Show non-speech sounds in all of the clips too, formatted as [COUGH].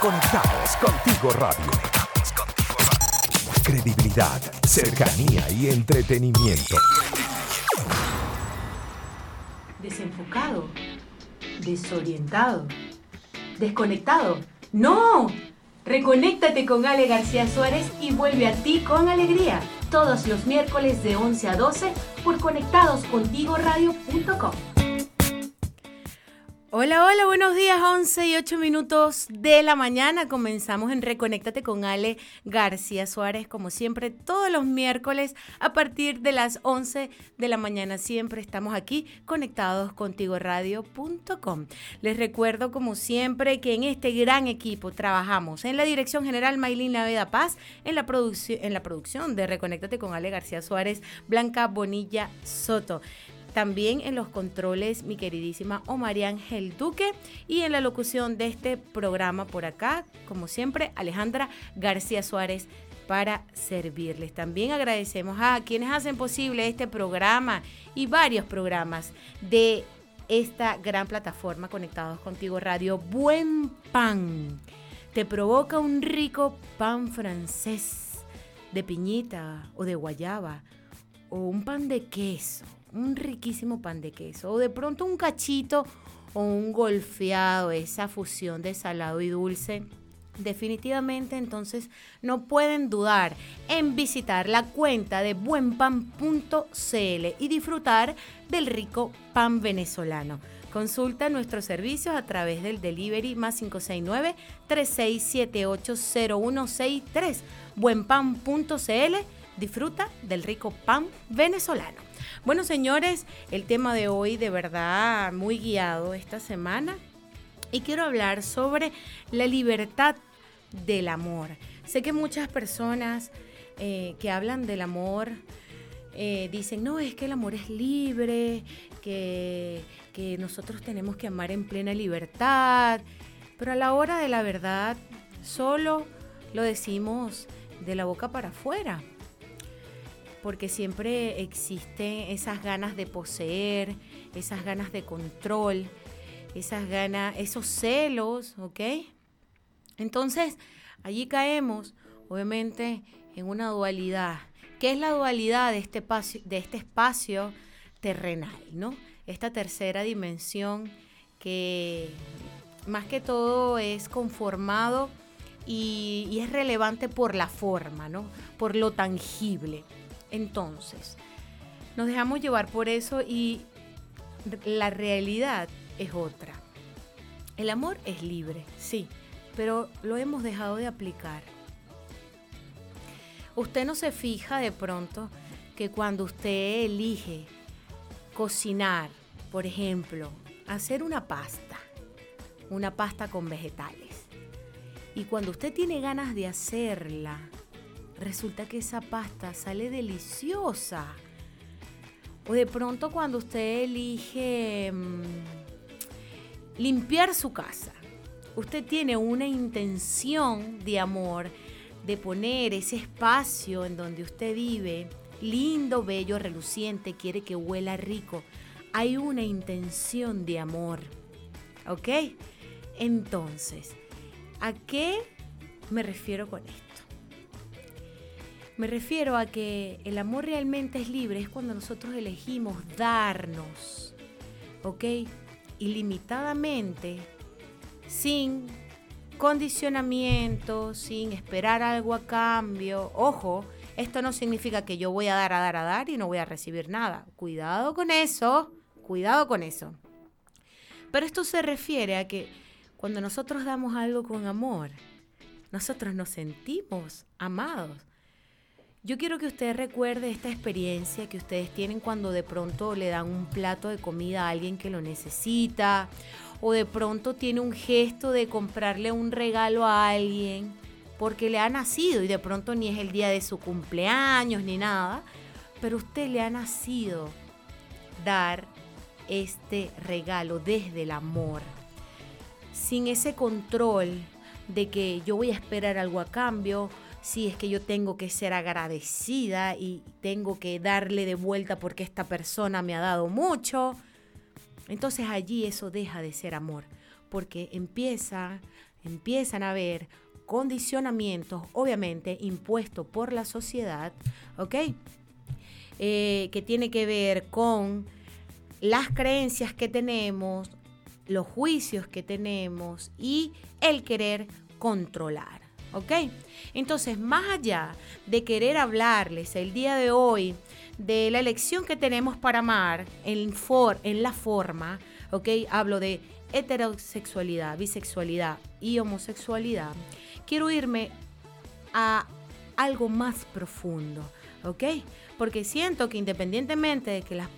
Conectados contigo radio. Credibilidad, cercanía y entretenimiento. Desenfocado, desorientado, desconectado. ¡No! Reconéctate con Ale García Suárez y vuelve a ti con alegría. Todos los miércoles de 11 a 12 por conectadoscontigoradio.com. Hola, hola, buenos días, 11 y 8 minutos de la mañana. Comenzamos en Reconéctate con Ale García Suárez, como siempre, todos los miércoles a partir de las 11 de la mañana. Siempre estamos aquí conectados contigo radio.com. Les recuerdo, como siempre, que en este gran equipo trabajamos en la dirección general Maylin Laveda Paz, en la, en la producción de Reconéctate con Ale García Suárez, Blanca Bonilla Soto. También en los controles mi queridísima Omar Ángel Duque y en la locución de este programa por acá, como siempre, Alejandra García Suárez para servirles. También agradecemos a quienes hacen posible este programa y varios programas de esta gran plataforma Conectados Contigo Radio. Buen pan. Te provoca un rico pan francés de piñita o de guayaba o un pan de queso un riquísimo pan de queso o de pronto un cachito o un golfeado, esa fusión de salado y dulce. Definitivamente entonces no pueden dudar en visitar la cuenta de buenpan.cl y disfrutar del rico pan venezolano. Consulta nuestros servicios a través del delivery más 569-3678-0163. Buenpan.cl. Disfruta del rico pan venezolano. Bueno, señores, el tema de hoy de verdad muy guiado esta semana y quiero hablar sobre la libertad del amor. Sé que muchas personas eh, que hablan del amor eh, dicen, no, es que el amor es libre, que, que nosotros tenemos que amar en plena libertad, pero a la hora de la verdad solo lo decimos de la boca para afuera porque siempre existen esas ganas de poseer, esas ganas de control, esas ganas, esos celos, ¿ok? Entonces, allí caemos, obviamente, en una dualidad. ¿Qué es la dualidad de este espacio, de este espacio terrenal, ¿no? Esta tercera dimensión que más que todo es conformado y, y es relevante por la forma, ¿no? Por lo tangible. Entonces, nos dejamos llevar por eso y la realidad es otra. El amor es libre, sí, pero lo hemos dejado de aplicar. Usted no se fija de pronto que cuando usted elige cocinar, por ejemplo, hacer una pasta, una pasta con vegetales, y cuando usted tiene ganas de hacerla, resulta que esa pasta sale deliciosa. O de pronto cuando usted elige mm, limpiar su casa, usted tiene una intención de amor, de poner ese espacio en donde usted vive, lindo, bello, reluciente, quiere que huela rico. Hay una intención de amor. ¿Ok? Entonces, ¿a qué me refiero con esto? Me refiero a que el amor realmente es libre, es cuando nosotros elegimos darnos, ¿ok? Ilimitadamente, sin condicionamiento, sin esperar algo a cambio. Ojo, esto no significa que yo voy a dar, a dar, a dar y no voy a recibir nada. Cuidado con eso, cuidado con eso. Pero esto se refiere a que cuando nosotros damos algo con amor, nosotros nos sentimos amados. Yo quiero que usted recuerde esta experiencia que ustedes tienen cuando de pronto le dan un plato de comida a alguien que lo necesita o de pronto tiene un gesto de comprarle un regalo a alguien porque le ha nacido y de pronto ni es el día de su cumpleaños ni nada, pero usted le ha nacido dar este regalo desde el amor, sin ese control de que yo voy a esperar algo a cambio, si es que yo tengo que ser agradecida y tengo que darle de vuelta porque esta persona me ha dado mucho. Entonces allí eso deja de ser amor, porque empieza empiezan a haber condicionamientos, obviamente, impuestos por la sociedad, ¿ok? Eh, que tiene que ver con las creencias que tenemos, los juicios que tenemos y el querer controlar. ¿Ok? Entonces, más allá de querer hablarles el día de hoy de la elección que tenemos para amar en, for, en la forma, ¿ok? Hablo de heterosexualidad, bisexualidad y homosexualidad. Quiero irme a algo más profundo, ¿ok? Porque siento que independientemente de que las,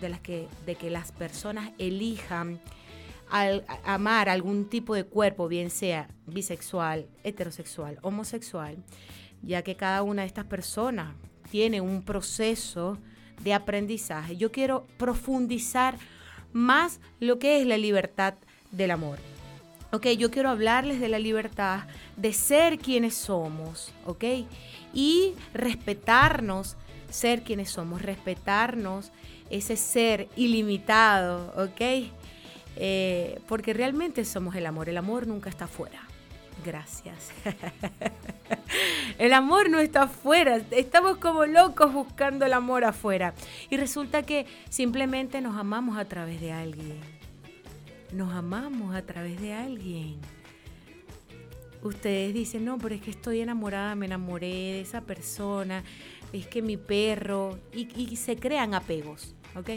de las que, de que las personas elijan al amar algún tipo de cuerpo, bien sea bisexual, heterosexual, homosexual, ya que cada una de estas personas tiene un proceso de aprendizaje. Yo quiero profundizar más lo que es la libertad del amor. Ok, yo quiero hablarles de la libertad de ser quienes somos, ok, y respetarnos, ser quienes somos, respetarnos ese ser ilimitado, ok, eh, porque realmente somos el amor. El amor nunca está afuera. Gracias. [LAUGHS] el amor no está afuera. Estamos como locos buscando el amor afuera. Y resulta que simplemente nos amamos a través de alguien. Nos amamos a través de alguien. Ustedes dicen, no, pero es que estoy enamorada, me enamoré de esa persona, es que mi perro, y se crean apegos, ¿ok?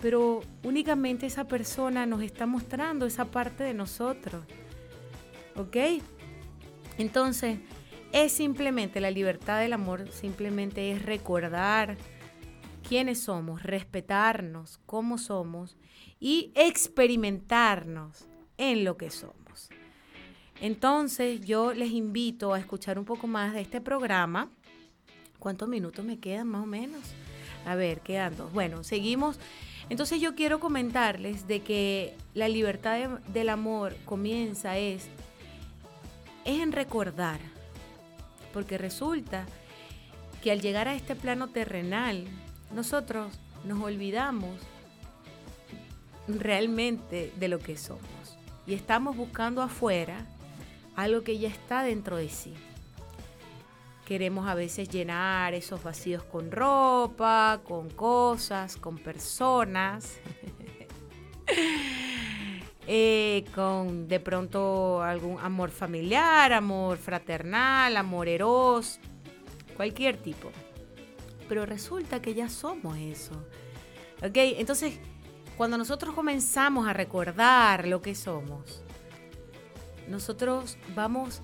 Pero únicamente esa persona nos está mostrando esa parte de nosotros. ¿Ok? Entonces, es simplemente la libertad del amor, simplemente es recordar quiénes somos, respetarnos cómo somos y experimentarnos en lo que somos. Entonces, yo les invito a escuchar un poco más de este programa. ¿Cuántos minutos me quedan más o menos? A ver, quedan dos. Bueno, seguimos entonces yo quiero comentarles de que la libertad del amor comienza es, es en recordar, porque resulta que al llegar a este plano terrenal, nosotros nos olvidamos realmente de lo que somos y estamos buscando afuera algo que ya está dentro de sí. Queremos a veces llenar esos vacíos con ropa, con cosas, con personas. [LAUGHS] Eh, con de pronto algún amor familiar, amor fraternal, amor eros, cualquier tipo. Pero resulta que ya somos eso. ¿Ok? Entonces, cuando nosotros comenzamos a recordar lo que somos, nosotros vamos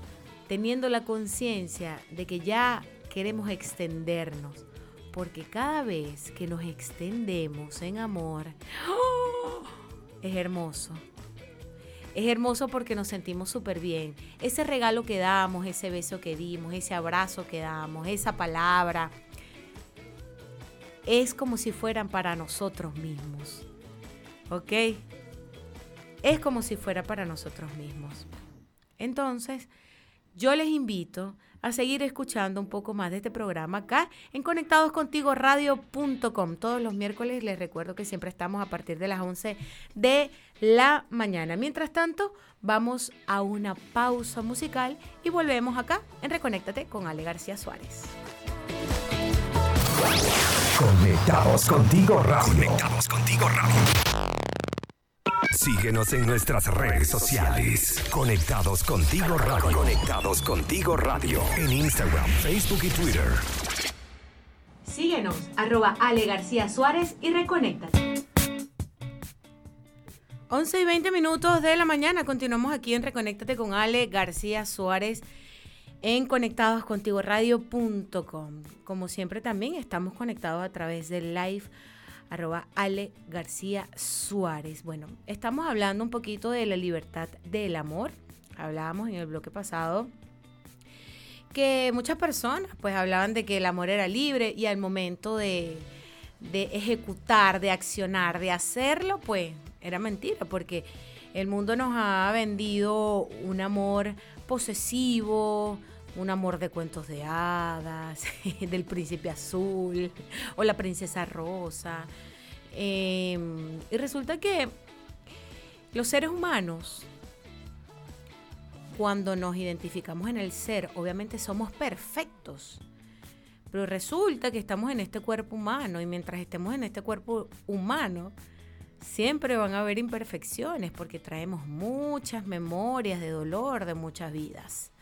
teniendo la conciencia de que ya queremos extendernos, porque cada vez que nos extendemos en amor, es hermoso. Es hermoso porque nos sentimos súper bien. Ese regalo que damos, ese beso que dimos, ese abrazo que damos, esa palabra, es como si fueran para nosotros mismos. ¿Ok? Es como si fuera para nosotros mismos. Entonces, yo les invito a seguir escuchando un poco más de este programa acá en conectadoscontigoradio.com. Todos los miércoles les recuerdo que siempre estamos a partir de las 11 de la mañana. Mientras tanto, vamos a una pausa musical y volvemos acá en Reconéctate con Ale García Suárez. Conectados contigo radio. Conectados contigo radio. Síguenos en nuestras redes sociales. Conectados contigo radio. Conectados contigo radio. En Instagram, Facebook y Twitter. Síguenos, arroba Ale García Suárez y reconéctate. 11 y 20 minutos de la mañana. Continuamos aquí en Reconéctate con Ale García Suárez en conectadoscontigoradio.com. Como siempre también estamos conectados a través del live arroba Ale García Suárez. Bueno, estamos hablando un poquito de la libertad del amor. Hablábamos en el bloque pasado que muchas personas pues hablaban de que el amor era libre y al momento de, de ejecutar, de accionar, de hacerlo, pues era mentira porque el mundo nos ha vendido un amor posesivo, un amor de cuentos de hadas, [LAUGHS] del príncipe azul o la princesa rosa. Em, y resulta que los seres humanos cuando nos identificamos en el ser, obviamente somos perfectos. Pero resulta que estamos en este cuerpo humano y mientras estemos en este cuerpo humano, siempre van a haber imperfecciones porque traemos muchas memorias de dolor de muchas vidas.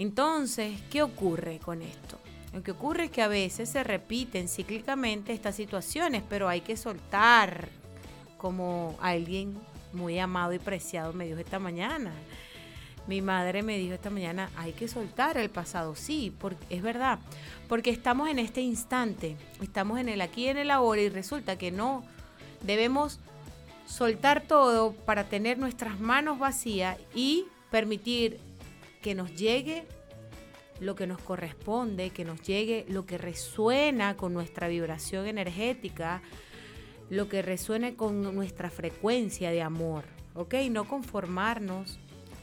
Entonces, ¿qué ocurre con esto? Lo que ocurre es que a veces se repiten cíclicamente estas situaciones, pero hay que soltar, como alguien muy amado y preciado me dijo esta mañana. Mi madre me dijo esta mañana, hay que soltar el pasado, sí, porque es verdad, porque estamos en este instante, estamos en el aquí y en el ahora y resulta que no debemos soltar todo para tener nuestras manos vacías y permitir que nos llegue lo que nos corresponde, que nos llegue lo que resuena con nuestra vibración energética, lo que resuene con nuestra frecuencia de amor, ¿ok? No conformarnos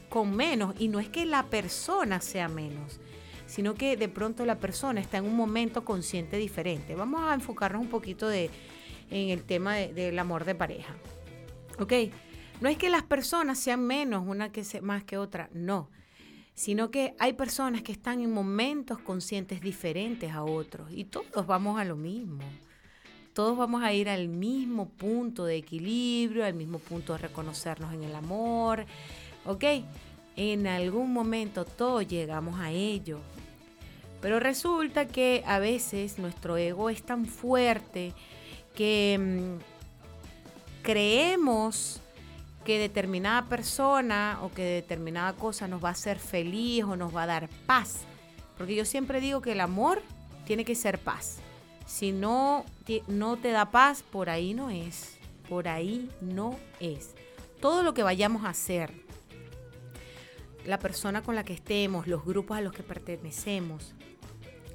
con menos. Y no es que la persona sea menos, sino que de pronto la persona está en un momento consciente diferente. Vamos a enfocarnos un poquito de, en el tema del amor de pareja. ¿Ok? No es que las personas sean menos una que más que otra, no. Sino que hay personas que están en momentos conscientes diferentes a otros y todos vamos a lo mismo. Todos vamos a ir al mismo punto de equilibrio, al mismo punto de reconocernos en el amor. ¿Ok? En algún momento todos llegamos a ello. Pero resulta que a veces nuestro ego es tan fuerte que mm, creemos que determinada persona o que determinada cosa nos va a hacer feliz o nos va a dar paz. Porque yo siempre digo que el amor tiene que ser paz. Si no, no te da paz, por ahí no es. Por ahí no es. Todo lo que vayamos a hacer, la persona con la que estemos, los grupos a los que pertenecemos,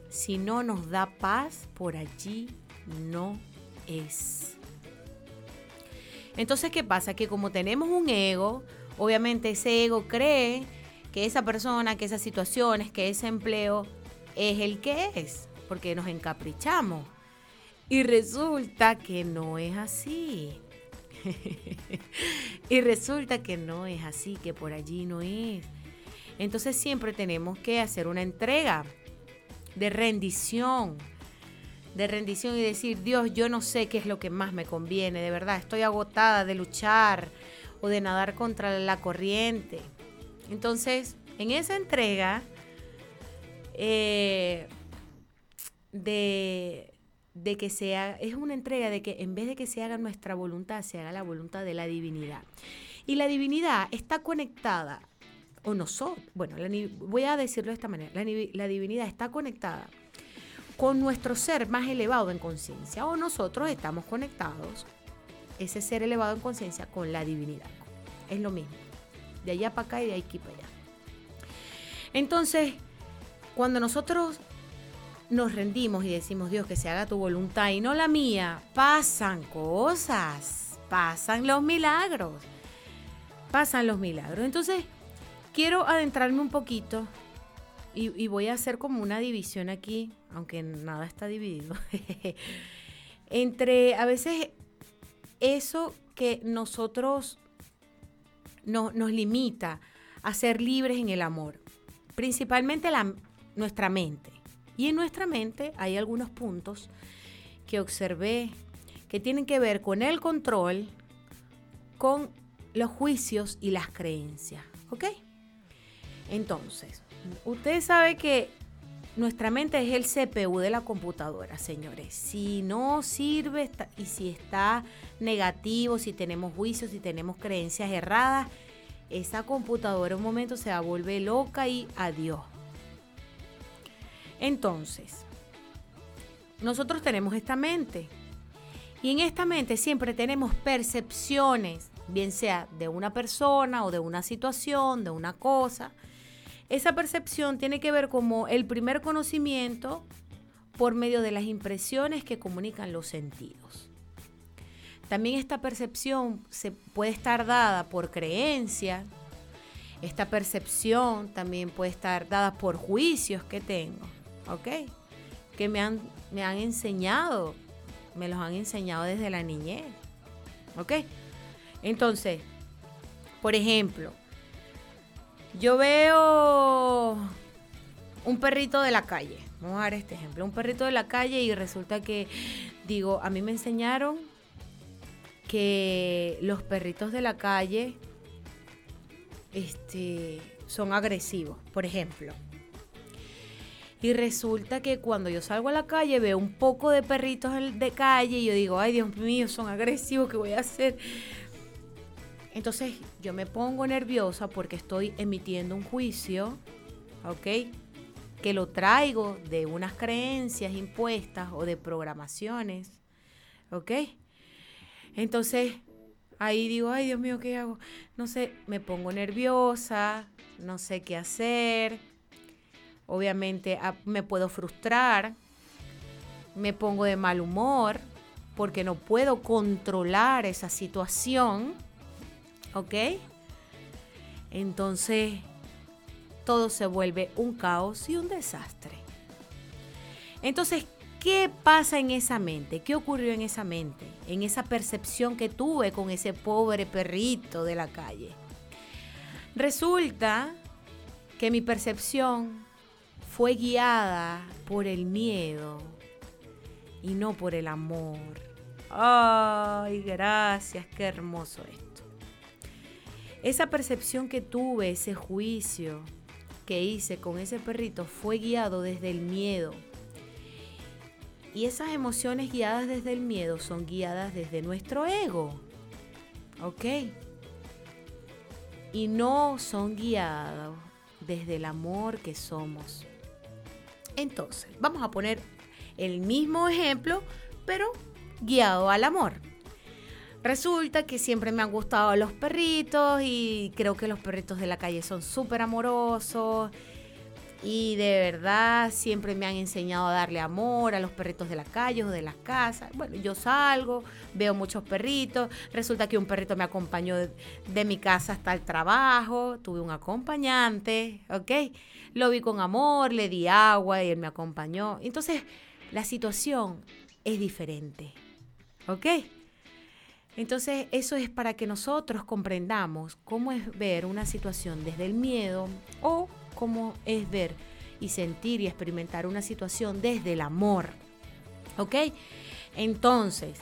si no nos da paz, por allí no es. Entonces, ¿qué pasa? Que como tenemos un ego, obviamente ese ego cree que esa persona, que esas situaciones, que ese empleo es el que es, porque nos encaprichamos. Y resulta que no es así. [LAUGHS] y resulta que no es así, que por allí no es. Entonces siempre tenemos que hacer una entrega de rendición de rendición y decir, Dios, yo no sé qué es lo que más me conviene, de verdad, estoy agotada de luchar o de nadar contra la corriente. Entonces, en esa entrega eh, de, de que sea, es una entrega de que en vez de que se haga nuestra voluntad, se haga la voluntad de la divinidad. Y la divinidad está conectada, o nosotros, bueno, voy a decirlo de esta manera, la, la divinidad está conectada con nuestro ser más elevado en conciencia o nosotros estamos conectados, ese ser elevado en conciencia, con la divinidad. Es lo mismo, de allá para acá y de aquí para allá. Entonces, cuando nosotros nos rendimos y decimos, Dios, que se haga tu voluntad y no la mía, pasan cosas, pasan los milagros, pasan los milagros. Entonces, quiero adentrarme un poquito y, voy a hacer como una división aquí, aunque nada está dividido, [LAUGHS] entre a veces eso que nosotros nos limita a ser libres en el amor, principalmente la, nuestra mente. Y en nuestra mente hay algunos puntos que observé que tienen que ver con el control, con los juicios y las creencias. ¿Ok? Entonces, Usted sabe que nuestra mente es el CPU de la computadora, señores. Si no sirve y si está negativo, si tenemos juicios, si tenemos creencias erradas, esa computadora un momento se va a volver loca y adiós. Entonces, nosotros tenemos esta mente. Y en esta mente siempre tenemos percepciones, bien sea de una persona o de una situación, de una cosa esa percepción tiene que ver como el primer conocimiento por medio de las impresiones que comunican los sentidos. También esta percepción se puede estar dada por creencia, esta percepción también puede estar dada por juicios que tengo, ¿ok? Que me han, me han enseñado, me los han enseñado desde la niñez, ¿ok? Entonces, por ejemplo, Yo veo un perrito de la calle. Vamos a dar este ejemplo. Un perrito de la calle y resulta que, digo, a mí me enseñaron que los perritos de la calle este, son agresivos, por ejemplo. Y resulta que cuando yo salgo a la calle veo un poco de perritos de calle y yo digo, ay Dios mío, son agresivos, ¿qué voy a hacer? Entonces yo me pongo nerviosa porque estoy emitiendo un juicio, ¿ok? Que lo traigo de unas creencias impuestas o de programaciones, ¿ok? Entonces ahí digo, ay Dios mío, ¿qué hago? No sé, me pongo nerviosa, no sé qué hacer. Obviamente ah, me puedo frustrar, me pongo de mal humor porque no puedo controlar esa situación. ¿Ok? Entonces, todo se vuelve un caos y un desastre. Entonces, ¿qué pasa en esa mente? ¿Qué ocurrió en esa mente? En esa percepción que tuve con ese pobre perrito de la calle. Resulta que mi percepción fue guiada por el miedo y no por el amor. Ay, gracias, qué hermoso es. Esa percepción que tuve, ese juicio que hice con ese perrito fue guiado desde el miedo. Y esas emociones guiadas desde el miedo son guiadas desde nuestro ego. ¿Ok? Y no son guiadas desde el amor que somos. Entonces, vamos a poner el mismo ejemplo, pero guiado al amor. Resulta que siempre me han gustado los perritos y creo que los perritos de la calle son súper amorosos. Y de verdad siempre me han enseñado a darle amor a los perritos de la calle o de las casas. Bueno, yo salgo, veo muchos perritos. Resulta que un perrito me acompañó de, mi casa hasta el trabajo. Tuve un acompañante, ¿ok? Lo vi con amor, le di agua y él me acompañó. Entonces, la situación es diferente, ¿ok? Entonces, eso es para que nosotros comprendamos cómo es ver una situación desde el miedo o cómo es ver y sentir y experimentar una situación desde el amor. ¿Ok? Entonces,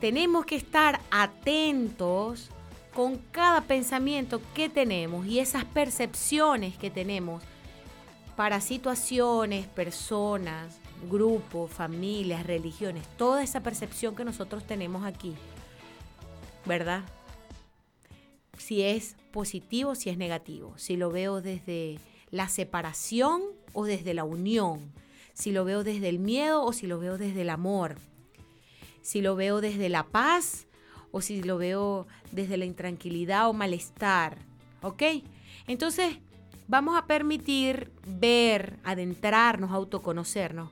tenemos que estar atentos con cada pensamiento que tenemos y esas percepciones que tenemos para situaciones, personas, grupos, familias, religiones, toda esa percepción que nosotros tenemos aquí ¿verdad? Si es positivo, si es negativo, si lo veo desde la separación o desde la unión, si lo veo desde el miedo o si lo veo desde el amor, si lo veo desde la paz o si lo veo desde la intranquilidad o malestar, ¿ok? Entonces, vamos a permitir ver, adentrarnos, autoconocernos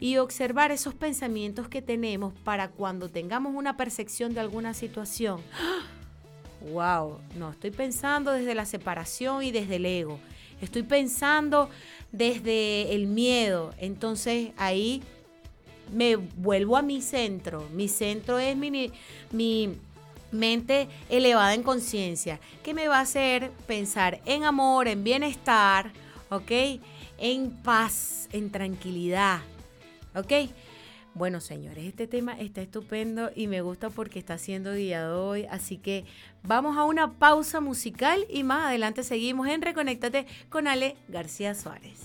y observar esos pensamientos que tenemos para cuando tengamos una percepción de alguna situación. [GASPS] ¡Wow! No, estoy pensando desde la separación y desde el ego. Estoy pensando desde el miedo. Entonces ahí me vuelvo a mi centro. Mi centro es mi, mi mente elevada en conciencia, que me va a hacer pensar en amor, en bienestar, ¿ok? En paz, en tranquilidad. ¿Ok? Bueno, señores, este tema está estupendo y me gusta porque está siendo guiado hoy. Así que vamos a una pausa musical y más adelante seguimos en Reconéctate con Ale García Suárez.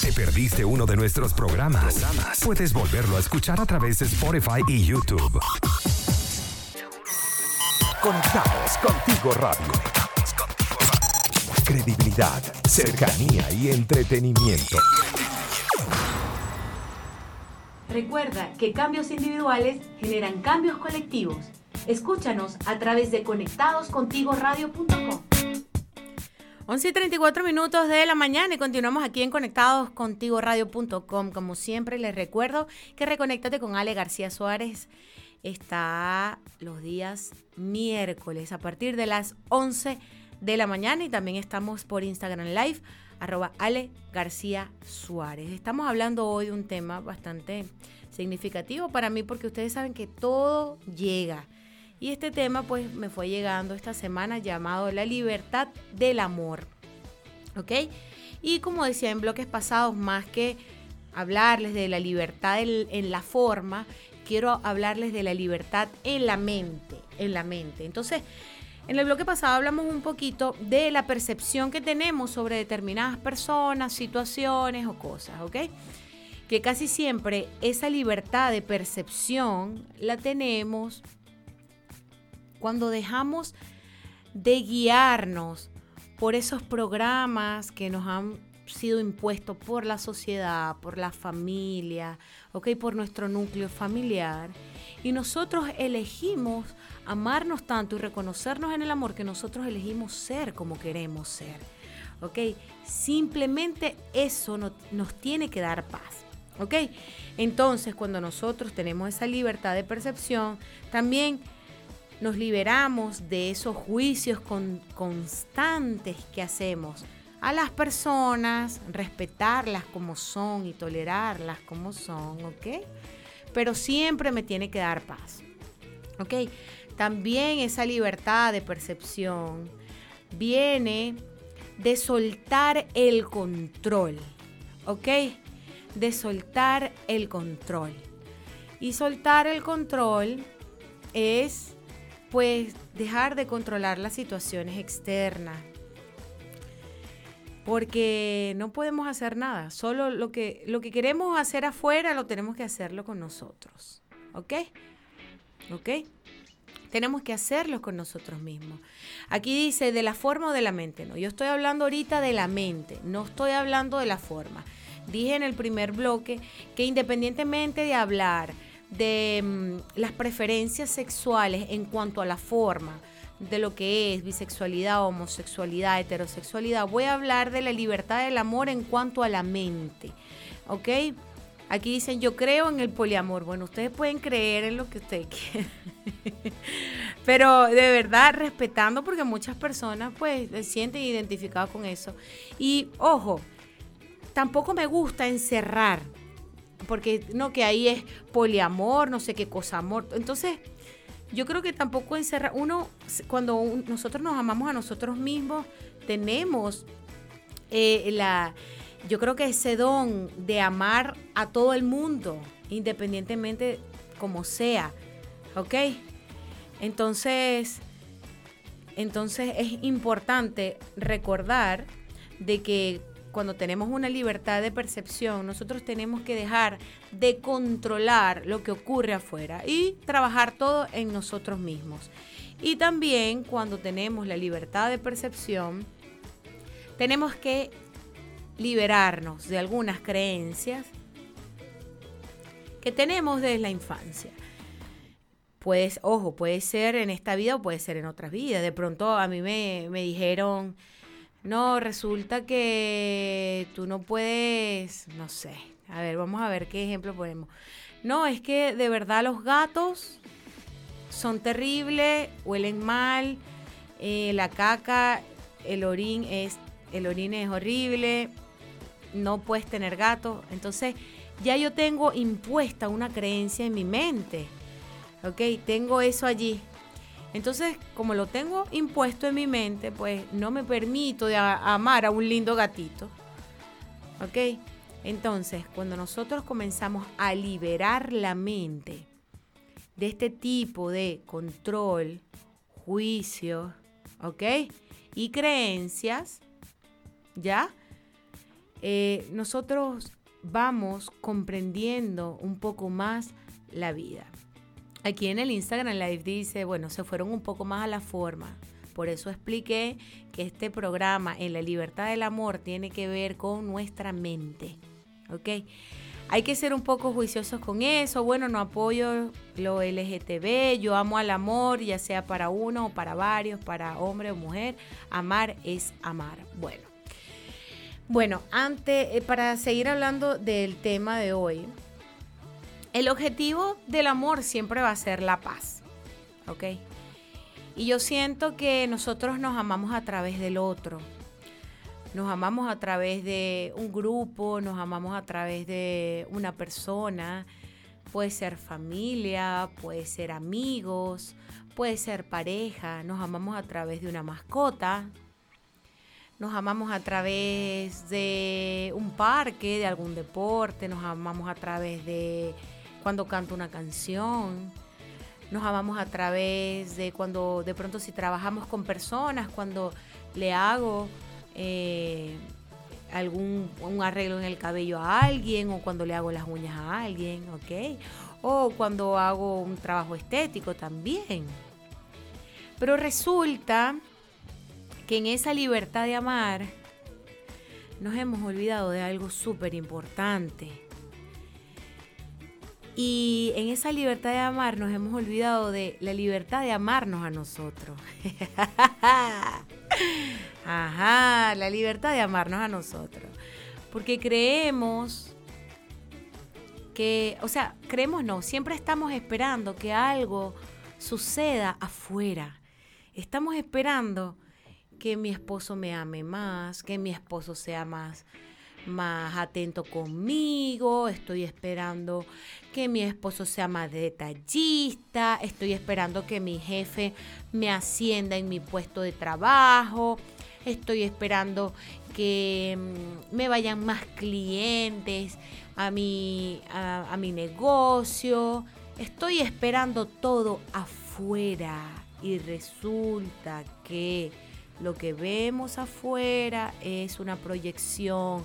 ¿Te perdiste uno de nuestros programas? Puedes volverlo a escuchar a través de Spotify y YouTube. Conectados contigo radio. Credibilidad, cercanía y entretenimiento. Recuerda que cambios individuales generan cambios colectivos. Escúchanos a través de conectadoscontigoradio.com. 11 y 34 minutos de la mañana y continuamos aquí en conectadoscontigoradio.com. Como siempre, les recuerdo que Reconéctate con Ale García Suárez está los días miércoles a partir de las 11 de la mañana y también estamos por Instagram Live arroba Ale García Suárez. Estamos hablando hoy de un tema bastante significativo para mí porque ustedes saben que todo llega Y este tema pues me fue llegando esta semana llamado La libertad del amor. ¿Ok? Y como decía en bloques pasados, más que hablarles de la libertad en, la forma, quiero hablarles de la libertad en la mente, en la mente. Entonces, en el bloque pasado hablamos un poquito de la percepción que tenemos sobre determinadas personas, situaciones o cosas, ¿ok? Que casi siempre esa libertad de percepción la tenemos cuando dejamos de guiarnos por esos programas que nos han sido impuestos por la sociedad, por la familia, ¿ok? por nuestro núcleo familiar. Y nosotros elegimos amarnos tanto y reconocernos en el amor que nosotros elegimos ser como queremos ser. ¿Ok? Simplemente eso nos tiene que dar paz. ¿Ok? Entonces, cuando nosotros tenemos esa libertad de percepción, también nos liberamos de esos juicios constantes que hacemos a las personas, respetarlas como son y tolerarlas como son, ¿ok? Pero siempre me tiene que dar paz, ¿ok? También esa libertad de percepción viene de soltar el control, ¿ok? De soltar el control. Y soltar el control es pues dejar de controlar las situaciones externas. Porque no podemos hacer nada, solo lo que, lo que queremos hacer afuera lo tenemos que hacerlo con nosotros. ¿Ok? ¿Ok? Tenemos que hacerlo con nosotros mismos. Aquí dice de la forma o de la mente. No, yo estoy hablando ahorita de la mente, no estoy hablando de la forma. Dije en el primer bloque que independientemente de hablar de mm, las preferencias sexuales en cuanto a la forma de lo que es bisexualidad, homosexualidad, heterosexualidad. Voy a hablar de la libertad del amor en cuanto a la mente. ¿Ok? Aquí dicen, yo creo en el poliamor. Bueno, ustedes pueden creer en lo que ustedes quieran. [LAUGHS] Pero de verdad, respetando, porque muchas personas pues se sienten identificadas con eso. Y ojo, tampoco me gusta encerrar porque no, que ahí es poliamor, no sé qué cosa amor. Entonces, yo creo que tampoco encerra, uno, cuando nosotros nos amamos a nosotros mismos, tenemos eh, la, yo creo que ese don de amar a todo el mundo, independientemente como sea, ¿ok? Entonces, entonces es importante recordar de que cuando tenemos una libertad de percepción, nosotros tenemos que dejar de controlar lo que ocurre afuera y trabajar todo en nosotros mismos. Y también cuando tenemos la libertad de percepción, tenemos que liberarnos de algunas creencias que tenemos desde la infancia. Pues, ojo, puede ser en esta vida o puede ser en otras vidas. De pronto a mí me, me dijeron, no, resulta que tú no puedes, no sé, a ver, vamos a ver qué ejemplo ponemos. No, es que de verdad los gatos son terribles, huelen mal, eh, la caca, el orín es, el orín es horrible, no puedes tener gatos. Entonces, ya yo tengo impuesta una creencia en mi mente. ¿Ok? Tengo eso allí. Entonces, como lo tengo impuesto en mi mente, pues no me permito de amar a un lindo gatito. ¿Ok? Entonces, cuando nosotros comenzamos a liberar la mente de este tipo de control, juicio, ¿ok? Y creencias, ¿ya? Eh, nosotros vamos comprendiendo un poco más la vida. Aquí en el Instagram Live dice, bueno, se fueron un poco más a la forma. Por eso expliqué que este programa en la libertad del amor tiene que ver con nuestra mente. ¿Ok? Hay que ser un poco juiciosos con eso. Bueno, no apoyo lo LGTB. Yo amo al amor, ya sea para uno o para varios, para hombre o mujer. Amar es amar. Bueno. Bueno, antes, eh, para seguir hablando del tema de hoy, el objetivo del amor siempre va a ser la paz, ¿ok? Y yo siento que nosotros nos amamos a través del otro. Nos amamos a través de un grupo, nos amamos a través de una persona. Puede ser familia, puede ser amigos, puede ser pareja, nos amamos a través de una mascota, nos amamos a través de un parque, de algún deporte, nos amamos a través de cuando canto una canción, nos amamos a través de cuando de pronto si trabajamos con personas, cuando le hago eh, algún un arreglo en el cabello a alguien o cuando le hago las uñas a alguien, ¿ok? O cuando hago un trabajo estético también. Pero resulta que en esa libertad de amar nos hemos olvidado de algo súper importante. Y en esa libertad de amar nos hemos olvidado de la libertad de amarnos a nosotros. [LAUGHS] Ajá, la libertad de amarnos a nosotros. Porque creemos que, o sea, creemos no, siempre estamos esperando que algo suceda afuera. Estamos esperando que mi esposo me ame más, que mi esposo sea más más atento conmigo, estoy esperando que mi esposo sea más detallista, estoy esperando que mi jefe me ascienda en mi puesto de trabajo, estoy esperando que mm, me vayan más clientes a mi, a mi negocio, estoy esperando todo afuera y resulta que lo que vemos afuera es una proyección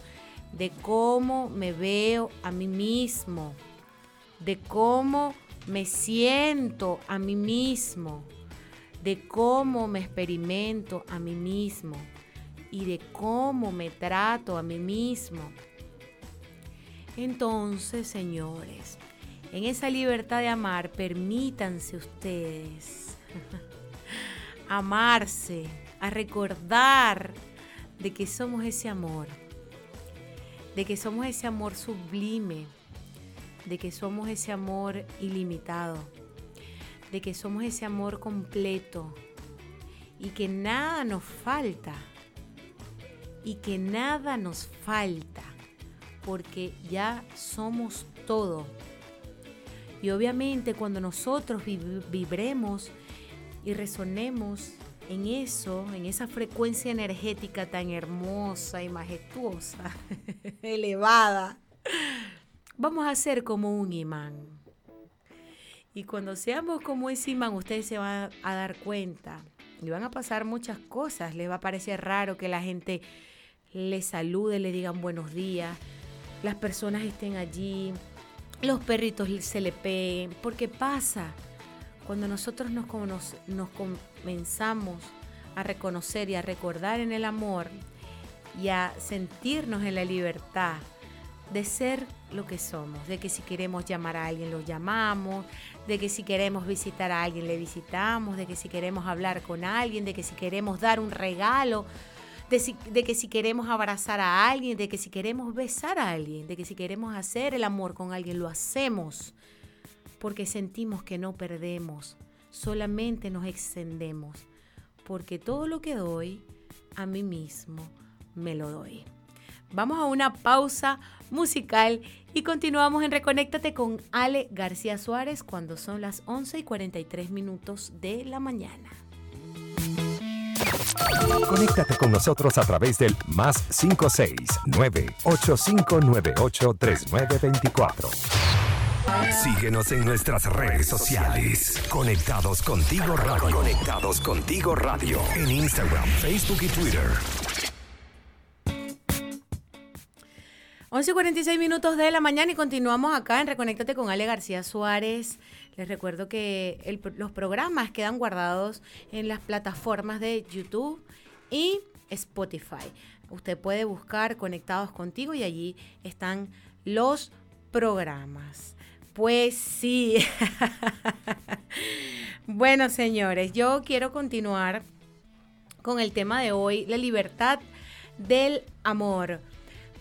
de cómo me veo a mí mismo, de cómo me siento a mí mismo, de cómo me experimento a mí mismo y de cómo me trato a mí mismo. Entonces, señores, en esa libertad de amar, permítanse ustedes [LAUGHS] amarse a recordar de que somos ese amor, de que somos ese amor sublime, de que somos ese amor ilimitado, de que somos ese amor completo y que nada nos falta, y que nada nos falta, porque ya somos todo. Y obviamente cuando nosotros vibremos y resonemos en eso, en esa frecuencia energética tan hermosa y majestuosa, [LAUGHS] elevada, vamos a ser como un imán. Y cuando seamos como ese imán, ustedes se van a dar cuenta y van a pasar muchas cosas. Les va a parecer raro que la gente les salude, le digan buenos días, las personas estén allí, los perritos se le peguen, porque pasa cuando nosotros nos, comenzamos a reconocer y a recordar en el amor y a sentirnos en la libertad de ser lo que somos, de que si queremos llamar a alguien lo llamamos, de que si queremos visitar a alguien le visitamos, de que si queremos hablar con alguien, de que si queremos dar un regalo, de, que si queremos abrazar a alguien, de que si queremos besar a alguien, de que si queremos hacer el amor con alguien, lo hacemos porque sentimos que no perdemos, solamente nos extendemos, porque todo lo que doy a mí mismo me lo doy. Vamos a una pausa musical y continuamos en Reconéctate con Ale García Suárez cuando son las 11 y 43 minutos de la mañana. Conéctate con nosotros a través del más 569 8598 3924. Síguenos en nuestras redes sociales. Conectados contigo radio. Conectados contigo radio. En Instagram, Facebook y Twitter. 11.46 minutos de la mañana y continuamos acá en Reconéctate con Ale García Suárez. Les recuerdo que los programas quedan guardados en las plataformas de YouTube y Spotify. Usted puede buscar Conectados contigo y allí están los programas. Pues sí. [LAUGHS] bueno, señores, yo quiero continuar con el tema de hoy, la libertad del amor.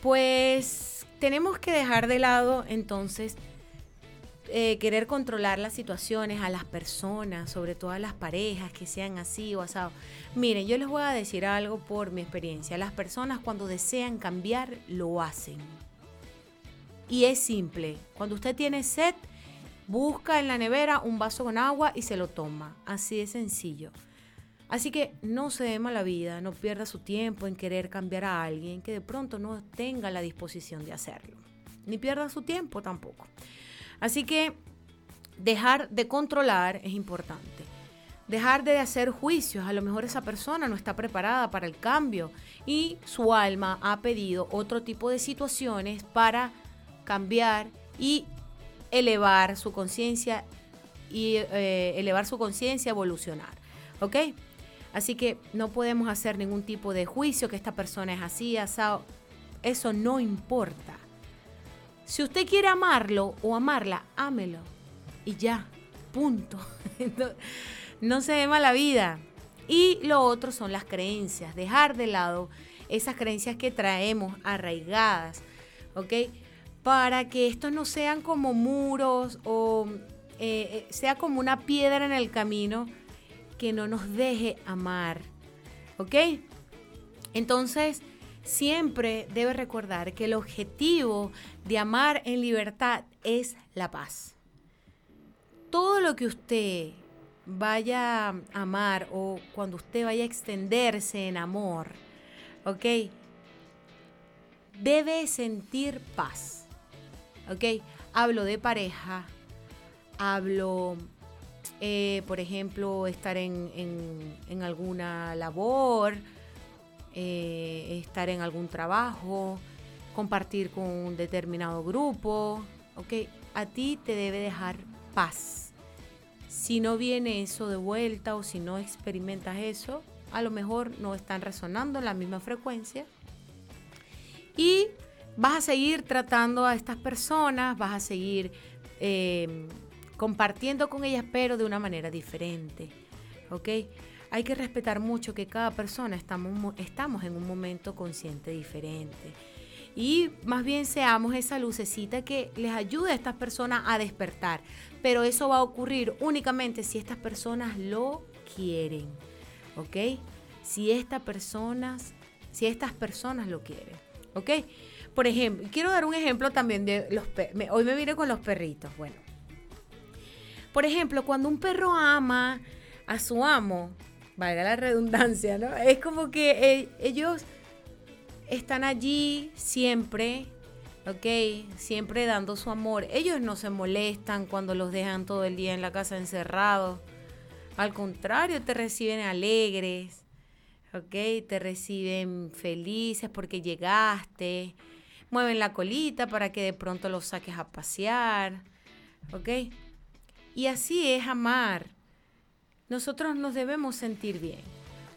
Pues tenemos que dejar de lado entonces eh, querer controlar las situaciones a las personas, sobre todo a las parejas que sean así o asado. Miren, yo les voy a decir algo por mi experiencia. Las personas cuando desean cambiar, lo hacen y es simple. Cuando usted tiene sed, busca en la nevera un vaso con agua y se lo toma. Así de sencillo. Así que no se dé mala vida, no pierda su tiempo en querer cambiar a alguien que de pronto no tenga la disposición de hacerlo. Ni pierda su tiempo tampoco. Así que dejar de controlar es importante. Dejar de hacer juicios. A lo mejor esa persona no está preparada para el cambio y su alma ha pedido otro tipo de situaciones para cambiar y elevar su conciencia y eh, elevar su conciencia, evolucionar. ¿Ok? Así que no podemos hacer ningún tipo de juicio que esta persona es así, asado. Eso no importa. Si usted quiere amarlo o amarla, ámelo. Y ya, punto. [LAUGHS] no, se dé mala vida. Y lo otro son las creencias. Dejar de lado esas creencias que traemos arraigadas. ¿Ok? Para que estos no sean como muros o eh, eh, sea como una piedra en el camino que no nos deje amar. ¿Ok? Entonces, siempre debe recordar que el objetivo de amar en libertad es la paz. Todo lo que usted vaya a amar o cuando usted vaya a extenderse en amor, ¿ok? Debe sentir paz, ¿ok? Hablo de pareja, hablo eh, por ejemplo, estar en, alguna labor, eh, estar en algún trabajo, compartir con un determinado grupo, ¿ok? A ti te debe dejar paz. Si no viene eso de vuelta o si no experimentas eso, a lo mejor no están resonando en la misma frecuencia. Y vas a seguir tratando a estas personas, vas a seguir eh, compartiendo con ellas, pero de una manera diferente. ¿Ok? Hay que respetar mucho que cada persona estamos, estamos en un momento consciente diferente. Y más bien seamos esa lucecita que les ayude a estas personas a despertar. Pero eso va a ocurrir únicamente si estas personas lo quieren. ¿Ok? Si estas personas, si estas personas lo quieren. ¿Ok? Por ejemplo, quiero dar un ejemplo también de los Hoy me vine con los perritos. Bueno, por ejemplo, cuando un perro ama a su amo, valga la redundancia, ¿no? Es como que eh, ellos están allí siempre, ¿ok? Siempre dando su amor. Ellos no se molestan cuando los dejan todo el día en la casa encerrados. Al contrario, te reciben alegres, ¿ok? Te reciben felices porque llegaste. Mueven la colita para que de pronto los saques a pasear, ¿ok? Y así es amar. Nosotros nos debemos sentir bien.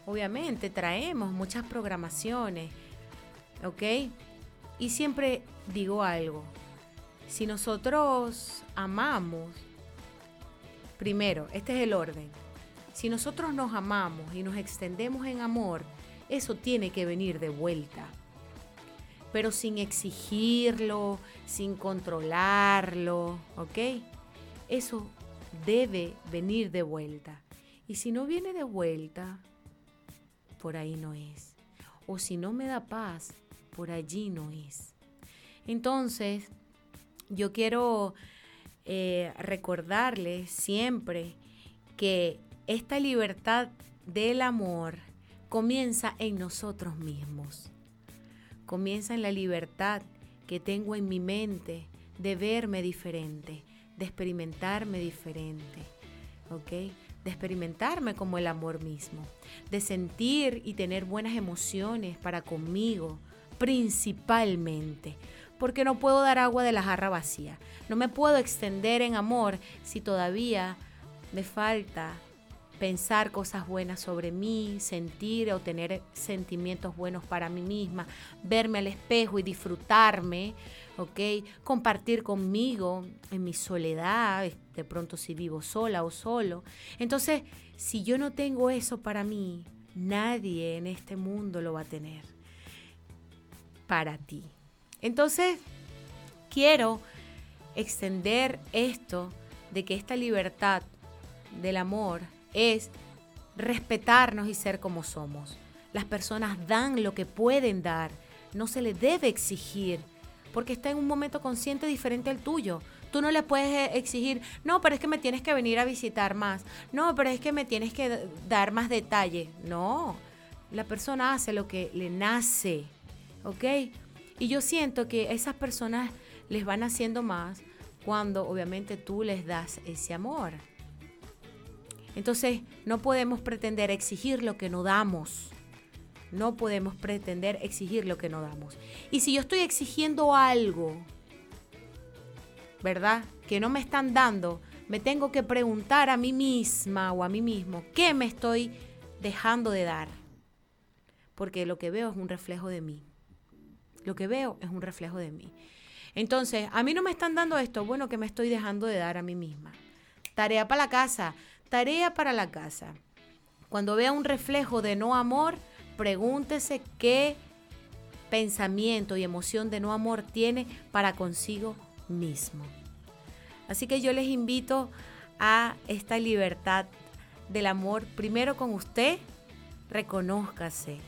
Obviamente traemos muchas programaciones, ¿ok? Y siempre digo algo. Si nosotros amamos, primero, este es el orden. Si nosotros nos amamos y nos extendemos en amor, eso tiene que venir de vuelta. Pero sin exigirlo, sin controlarlo, ¿ok? Eso debe venir de vuelta. Y si no viene de vuelta, por ahí no es. O si no me da paz, por allí no es. Entonces, yo quiero eh, recordarles siempre que esta libertad del amor comienza en nosotros mismos. Comienza en la libertad que tengo en mi mente de verme diferente, de experimentarme diferente, ¿ok? De experimentarme como el amor mismo, de sentir y tener buenas emociones para conmigo, principalmente, porque no puedo dar agua de la jarra vacía, no me puedo extender en amor si todavía me falta pensar cosas buenas sobre mí, sentir o tener sentimientos buenos para mí misma, verme al espejo y disfrutarme, ¿ok? Compartir conmigo en mi soledad, de pronto si vivo sola o solo. Entonces, si yo no tengo eso para mí, nadie en este mundo lo va a tener para ti. Entonces, quiero extender esto de que esta libertad del amor es respetarnos y ser como somos. Las personas dan lo que pueden dar, no se les debe exigir, porque está en un momento consciente diferente al tuyo. Tú no le puedes eh, exigir, no, pero es que me tienes que venir a visitar más. No, pero es que me tienes que dar más detalle. No, la persona hace lo que le nace, ¿ok? Y yo siento que esas personas les van haciendo más cuando obviamente tú les das ese amor. Entonces, no podemos pretender exigir lo que no damos. No podemos pretender exigir lo que no damos. Y si yo estoy exigiendo algo, ¿verdad? Que no me están dando, me tengo que preguntar a mí misma o a mí mismo, ¿qué me estoy dejando de dar? Porque lo que veo es un reflejo de mí. Lo que veo es un reflejo de mí. Entonces, a mí no me están dando esto, bueno, que me estoy dejando de dar a mí misma. Tarea para la casa, tarea para la casa. Cuando vea un reflejo de no amor, pregúntese qué pensamiento y emoción de no amor tiene para consigo mismo. Así que yo les invito a esta libertad del amor, primero con usted, reconózcase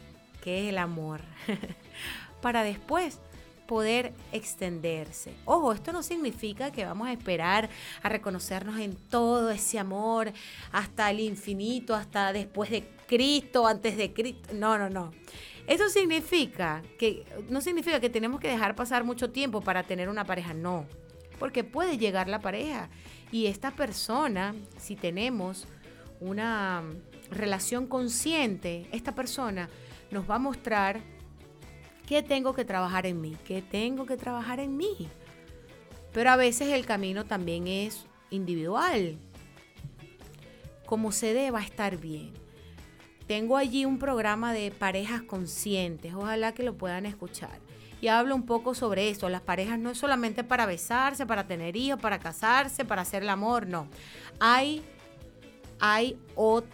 que es el amor, [LAUGHS] para después poder extenderse. Ojo, esto no significa que vamos a esperar a reconocernos en todo ese amor hasta el infinito, hasta después de Cristo, antes de Cristo. No, no, no. Esto significa que no significa que tenemos que dejar pasar mucho tiempo para tener una pareja, no. Porque puede llegar la pareja y esta persona, si tenemos una relación consciente, esta persona nos va a mostrar ¿Qué tengo que trabajar en mí? ¿Qué tengo que trabajar en mí? Pero a veces el camino también es individual. Como se deba estar bien. Tengo allí un programa de parejas conscientes. Ojalá que lo puedan escuchar. Y hablo un poco sobre eso. Las parejas no es solamente para besarse, para tener hijos, para casarse, para hacer el amor. No. Hay, hay,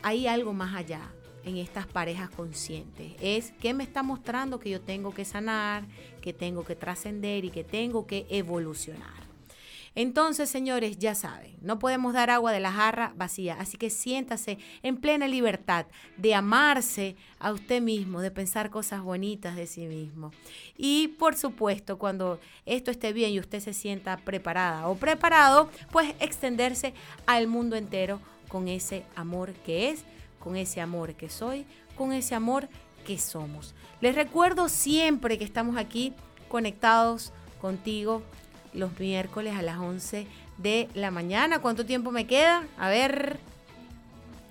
hay algo más allá en estas parejas conscientes. Es que me está mostrando que yo tengo que sanar, que tengo que trascender y que tengo que evolucionar. Entonces, señores, ya saben, no podemos dar agua de la jarra vacía, así que siéntase en plena libertad de amarse a usted mismo, de pensar cosas bonitas de sí mismo. Y por supuesto, cuando esto esté bien y usted se sienta preparada o preparado, pues extenderse al mundo entero con ese amor que es con ese amor que soy, con ese amor que somos. Les recuerdo siempre que estamos aquí conectados contigo los miércoles a las 11 de la mañana. ¿Cuánto tiempo me queda? A ver,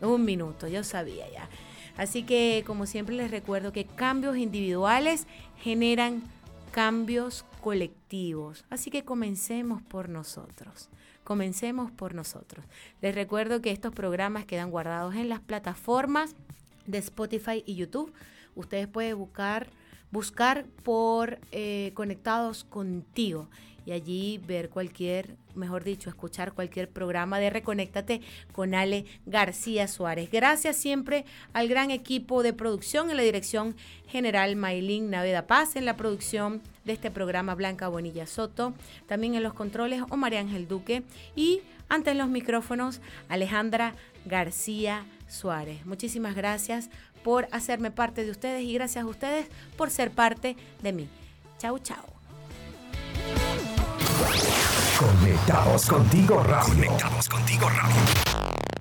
un minuto, yo sabía ya. Así que como siempre les recuerdo que cambios individuales generan cambios colectivos. Así que comencemos por nosotros. Comencemos por nosotros. Les recuerdo que estos programas quedan guardados en las plataformas de Spotify y YouTube. Ustedes pueden buscar, buscar por eh, Conectados contigo y allí ver cualquier, mejor dicho, escuchar cualquier programa de Reconéctate con Ale García Suárez. Gracias siempre al gran equipo de producción en la dirección general Maylin Naveda Paz, en la producción de este programa Blanca Bonilla Soto, también en los controles Omar Ángel Duque y ante los micrófonos Alejandra García Suárez. Muchísimas gracias por hacerme parte de ustedes y gracias a ustedes por ser parte de mí. Chau, chau. Conectados contigo radio. Conectados contigo radio.